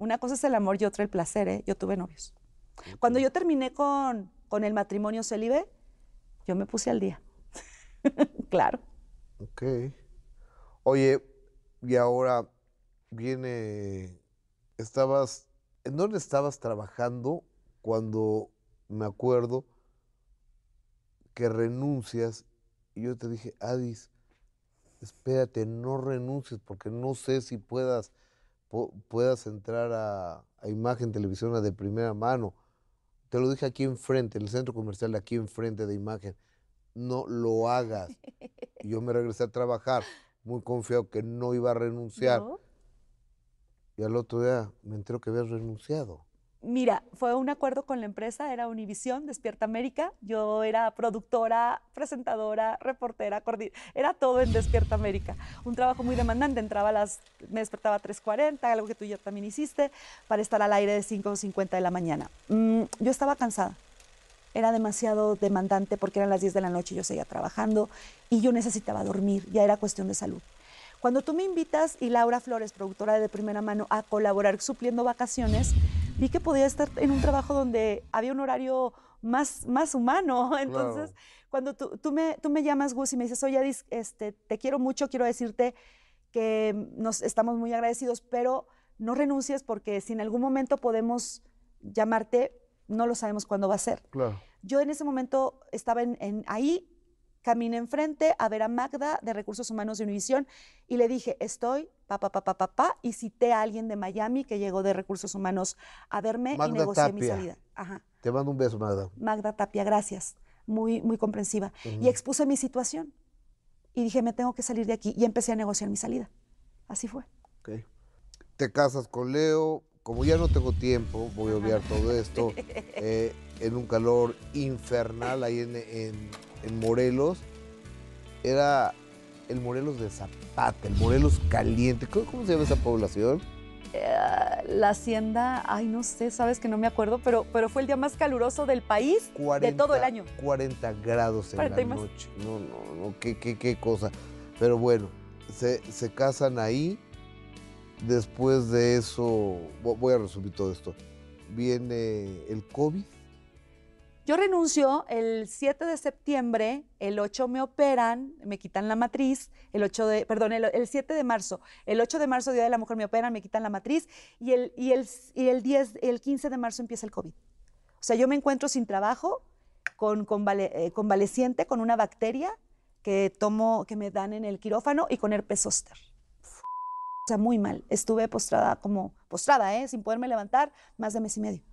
Una cosa es el amor y otra el placer, ¿eh? Yo tuve novios. Cuando yo terminé con, con el matrimonio célibe, yo me puse al día. claro. Ok. Oye, y ahora viene, estabas, ¿en dónde estabas trabajando cuando me acuerdo que renuncias? Y yo te dije, Adis, espérate, no renuncies porque no sé si puedas, pu- puedas entrar a, a Imagen Televisión de primera mano. Te lo dije aquí enfrente, en el centro comercial de aquí enfrente de Imagen. No lo hagas. Yo me regresé a trabajar muy confiado que no iba a renunciar. ¿No? Y al otro día me entero que habías renunciado. Mira, fue un acuerdo con la empresa, era Univisión, Despierta América. Yo era productora, presentadora, reportera, era todo en Despierta América. Un trabajo muy demandante, entraba a las, me despertaba a 3.40, algo que tú ya también hiciste, para estar al aire de 5.50 de la mañana. Mm, yo estaba cansada, era demasiado demandante porque eran las 10 de la noche y yo seguía trabajando y yo necesitaba dormir, ya era cuestión de salud. Cuando tú me invitas y Laura Flores, productora de Primera Mano, a colaborar supliendo vacaciones, vi que podía estar en un trabajo donde había un horario más, más humano. Entonces, cuando tú, tú me, tú me llamas, Gus, y me dices, oye, este, te quiero mucho, quiero decirte que nos estamos muy agradecidos, pero no renuncies porque si en algún momento podemos llamarte, no lo sabemos cuándo va a ser. Claro. Yo en ese momento estaba en, en- ahí, caminé enfrente a ver a Magda de Recursos Humanos de Univisión y le dije, estoy, pa, pa, pa, pa, pa, pa, y cité a alguien de Miami que llegó de Recursos Humanos a verme y negocié mi salida. Ajá. Te mando un beso, Magda. Magda Tapia, gracias. Muy, muy comprensiva. Y expuse mi situación. Y dije, me tengo que salir de aquí. Y empecé a negociar mi salida. Así fue. Ok. Te casas con Leo. Como ya no tengo tiempo, voy a obviar todo esto. eh, en un calor infernal ahí en, en- en Morelos. Era el Morelos de Zapata, el Morelos caliente. ¿Cómo, cómo se llama esa población? Eh, la hacienda, ay, no sé, sabes que no me acuerdo, pero, pero fue el día más caluroso del país de todo el año. 40 grados en 40 la noche. No, no, no, qué, qué, qué cosa. Pero bueno, se, se casan ahí. Después de eso, vo- voy a resumir todo esto. Viene el COVID. Yo renuncio el 7 de septiembre, el 8 me operan, me quitan la matriz, el 8 de, perdón, el, el 7 de marzo, el 8 de marzo, Día de la Mujer, me operan, me quitan la matriz y el, y el, y el 10, el 15 de marzo empieza el COVID. O sea, yo me encuentro sin trabajo, con, convale- eh, convaleciente, con una bacteria que tomo, que me dan en el quirófano y con herpes zóster. O sea, muy mal. Estuve postrada como, postrada, ¿eh? Sin poderme levantar, más de mes y medio.